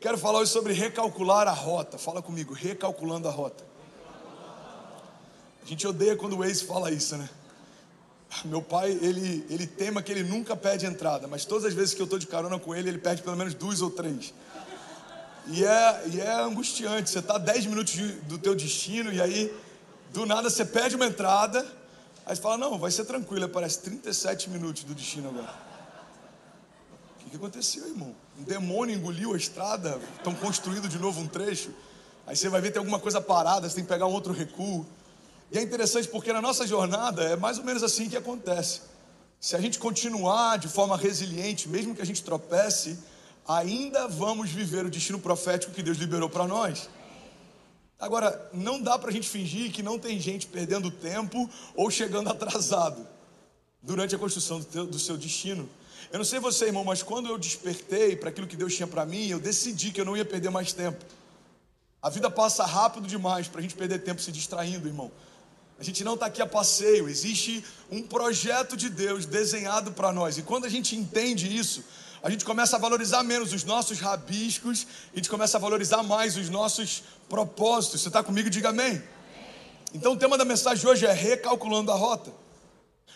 quero falar hoje sobre recalcular a rota. Fala comigo, recalculando a rota. A gente odeia quando o Waze fala isso, né? Meu pai, ele, ele tema que ele nunca pede entrada, mas todas as vezes que eu estou de carona com ele, ele pede pelo menos duas ou três. E é, e é angustiante, você está 10 minutos de, do teu destino e aí, do nada, você pede uma entrada, aí você fala, não, vai ser tranquilo, parece 37 minutos do destino agora. O que, aconteceu, irmão? Um demônio engoliu a estrada, estão construindo de novo um trecho, aí você vai ver tem alguma coisa parada, você tem que pegar um outro recuo. E é interessante porque na nossa jornada é mais ou menos assim que acontece. Se a gente continuar de forma resiliente, mesmo que a gente tropece, ainda vamos viver o destino profético que Deus liberou para nós. Agora, não dá para a gente fingir que não tem gente perdendo tempo ou chegando atrasado durante a construção do, teu, do seu destino. Eu não sei você, irmão, mas quando eu despertei para aquilo que Deus tinha para mim, eu decidi que eu não ia perder mais tempo. A vida passa rápido demais para a gente perder tempo se distraindo, irmão. A gente não está aqui a passeio, existe um projeto de Deus desenhado para nós. E quando a gente entende isso, a gente começa a valorizar menos os nossos rabiscos, a gente começa a valorizar mais os nossos propósitos. Você está comigo? Diga amém. Então o tema da mensagem hoje é recalculando a rota.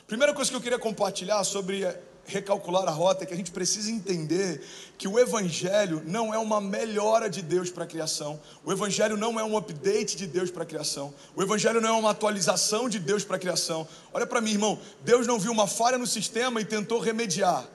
Primeira coisa que eu queria compartilhar sobre recalcular a rota é que a gente precisa entender que o Evangelho não é uma melhora de Deus para a criação, o Evangelho não é um update de Deus para a criação, o Evangelho não é uma atualização de Deus para a criação. Olha para mim, irmão, Deus não viu uma falha no sistema e tentou remediar.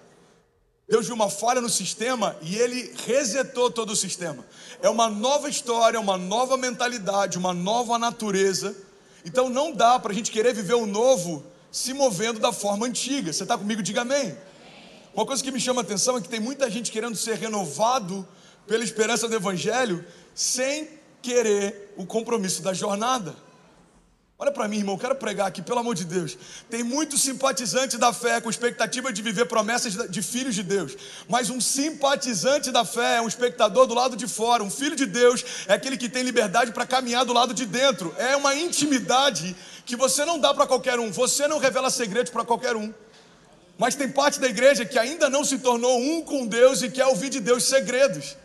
Deus viu uma falha no sistema e ele resetou todo o sistema. É uma nova história, uma nova mentalidade, uma nova natureza. Então não dá para a gente querer viver o novo se movendo da forma antiga. Você está comigo? Diga amém. Uma coisa que me chama a atenção é que tem muita gente querendo ser renovado pela esperança do Evangelho sem querer o compromisso da jornada. Olha para mim, irmão, quero pregar aqui, pelo amor de Deus. Tem muito simpatizante da fé com expectativa de viver promessas de filhos de Deus. Mas um simpatizante da fé é um espectador do lado de fora. Um filho de Deus é aquele que tem liberdade para caminhar do lado de dentro. É uma intimidade que você não dá para qualquer um. Você não revela segredos para qualquer um. Mas tem parte da igreja que ainda não se tornou um com Deus e quer ouvir de Deus segredos.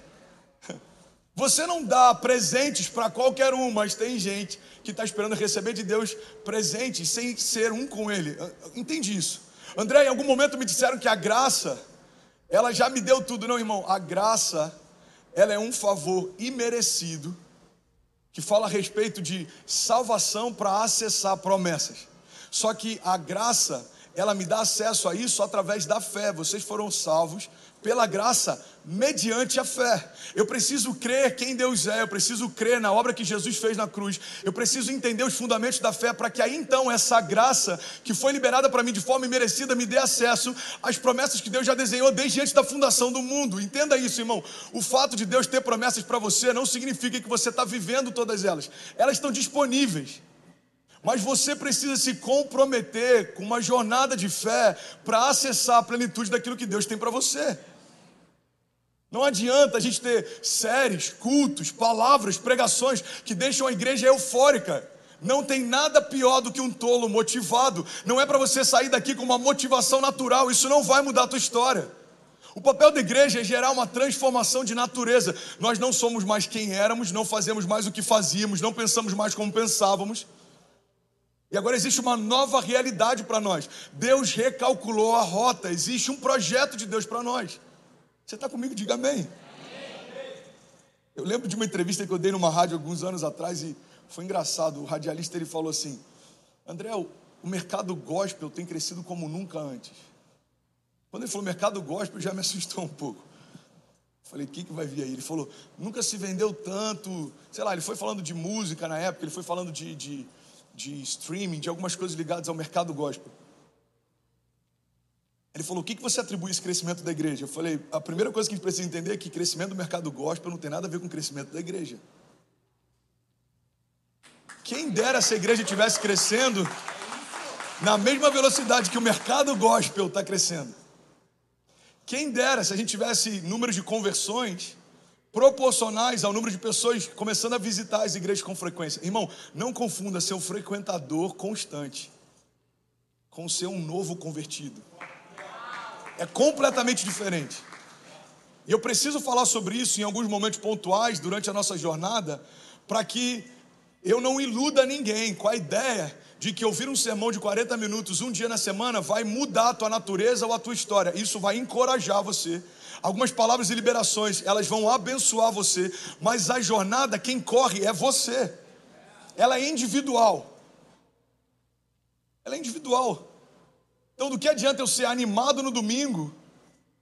Você não dá presentes para qualquer um, mas tem gente que está esperando receber de Deus presentes sem ser um com Ele. Entendi isso. André, em algum momento me disseram que a graça, ela já me deu tudo. Não, irmão, a graça, ela é um favor imerecido que fala a respeito de salvação para acessar promessas. Só que a graça, ela me dá acesso a isso através da fé. Vocês foram salvos pela graça, mediante a fé. Eu preciso crer quem Deus é, eu preciso crer na obra que Jesus fez na cruz, eu preciso entender os fundamentos da fé, para que aí então essa graça que foi liberada para mim de forma imerecida me dê acesso às promessas que Deus já desenhou desde antes da fundação do mundo. Entenda isso, irmão. O fato de Deus ter promessas para você não significa que você está vivendo todas elas, elas estão disponíveis. Mas você precisa se comprometer com uma jornada de fé para acessar a plenitude daquilo que Deus tem para você. Não adianta a gente ter séries, cultos, palavras, pregações que deixam a igreja eufórica. Não tem nada pior do que um tolo motivado. Não é para você sair daqui com uma motivação natural. Isso não vai mudar a tua história. O papel da igreja é gerar uma transformação de natureza. Nós não somos mais quem éramos, não fazemos mais o que fazíamos, não pensamos mais como pensávamos. E agora existe uma nova realidade para nós. Deus recalculou a rota, existe um projeto de Deus para nós. Você está comigo? Diga amém. Eu lembro de uma entrevista que eu dei numa rádio alguns anos atrás e foi engraçado. O radialista ele falou assim: André, o mercado gospel tem crescido como nunca antes. Quando ele falou mercado gospel, já me assustou um pouco. Falei, o que, que vai vir aí? Ele falou, nunca se vendeu tanto. Sei lá, ele foi falando de música na época, ele foi falando de, de, de streaming, de algumas coisas ligadas ao mercado gospel. Ele falou: o que, você atribui esse crescimento da igreja? Eu falei: a primeira coisa que a gente precisa entender é que crescimento do mercado gospel não tem nada a ver com o crescimento da igreja. Quem dera se a igreja estivesse crescendo na mesma velocidade que o mercado gospel está crescendo. Quem dera se a gente tivesse números de conversões proporcionais ao número de pessoas começando a visitar as igrejas com frequência. Irmão, não confunda ser um frequentador constante com ser um novo convertido. É completamente diferente. E eu preciso falar sobre isso em alguns momentos pontuais durante a nossa jornada, para que eu não iluda ninguém com a ideia de que ouvir um sermão de 40 minutos um dia na semana vai mudar a tua natureza ou a tua história. Isso vai encorajar você. Algumas palavras de liberações, elas vão abençoar você, mas a jornada, quem corre é você. Ela é individual. Ela é individual. Então, do que adianta eu ser animado no domingo,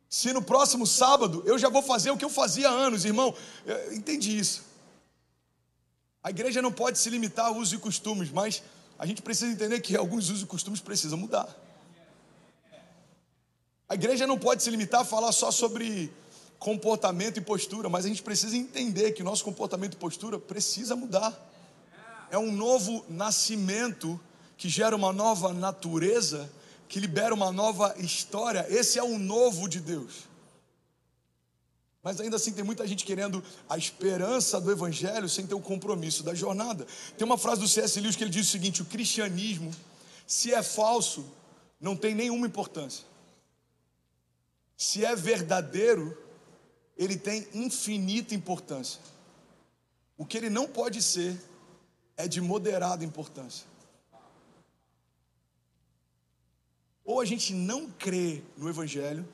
se no próximo sábado eu já vou fazer o que eu fazia há anos, irmão? Eu entendi isso. A igreja não pode se limitar a usos e costumes, mas a gente precisa entender que alguns usos e costumes precisam mudar. A igreja não pode se limitar a falar só sobre comportamento e postura, mas a gente precisa entender que nosso comportamento e postura precisa mudar. É um novo nascimento que gera uma nova natureza que libera uma nova história. Esse é o novo de Deus. Mas ainda assim tem muita gente querendo a esperança do evangelho sem ter o compromisso da jornada. Tem uma frase do C.S. Lewis que ele diz o seguinte: o cristianismo, se é falso, não tem nenhuma importância. Se é verdadeiro, ele tem infinita importância. O que ele não pode ser é de moderada importância. Ou a gente não crê no Evangelho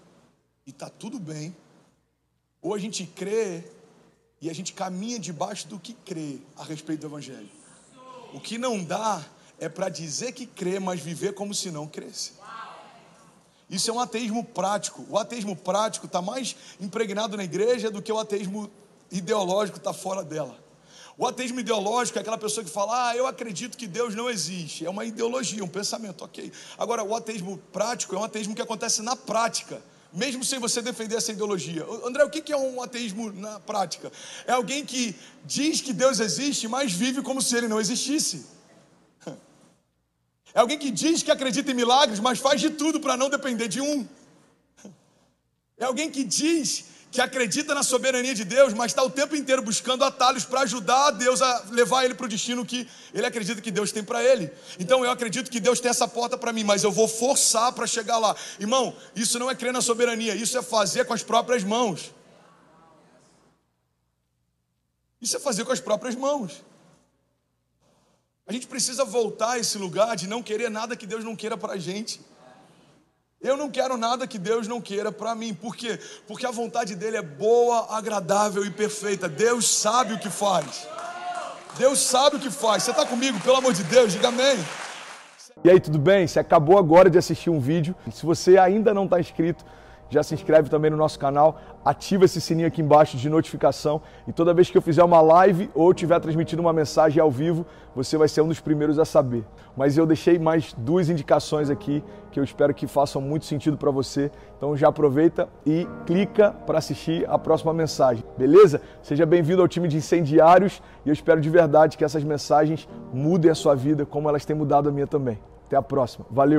e está tudo bem, ou a gente crê e a gente caminha debaixo do que crê a respeito do Evangelho. O que não dá é para dizer que crê, mas viver como se não cresce. Isso é um ateísmo prático. O ateísmo prático está mais impregnado na igreja do que o ateísmo ideológico está fora dela. O ateísmo ideológico é aquela pessoa que fala, ah, eu acredito que Deus não existe. É uma ideologia, um pensamento, ok. Agora, o ateísmo prático é um ateísmo que acontece na prática, mesmo sem você defender essa ideologia. André, o que é um ateísmo na prática? É alguém que diz que Deus existe, mas vive como se ele não existisse. É alguém que diz que acredita em milagres, mas faz de tudo para não depender de um. É alguém que diz que acredita na soberania de Deus, mas está o tempo inteiro buscando atalhos para ajudar Deus a levar ele para o destino que ele acredita que Deus tem para ele. Então eu acredito que Deus tem essa porta para mim, mas eu vou forçar para chegar lá. Irmão, isso não é crer na soberania, isso é fazer com as próprias mãos. Isso é fazer com as próprias mãos. A gente precisa voltar a esse lugar de não querer nada que Deus não queira para a gente. Eu não quero nada que Deus não queira para mim. Por quê? Porque a vontade dele é boa, agradável e perfeita. Deus sabe o que faz. Deus sabe o que faz. Você está comigo? Pelo amor de Deus, diga amém. E aí, tudo bem? Você acabou agora de assistir um vídeo. Se você ainda não está inscrito, já se inscreve também no nosso canal, ativa esse sininho aqui embaixo de notificação e toda vez que eu fizer uma live ou estiver transmitindo uma mensagem ao vivo, você vai ser um dos primeiros a saber. Mas eu deixei mais duas indicações aqui que eu espero que façam muito sentido para você. Então já aproveita e clica para assistir a próxima mensagem, beleza? Seja bem-vindo ao time de incendiários e eu espero de verdade que essas mensagens mudem a sua vida como elas têm mudado a minha também. Até a próxima. Valeu!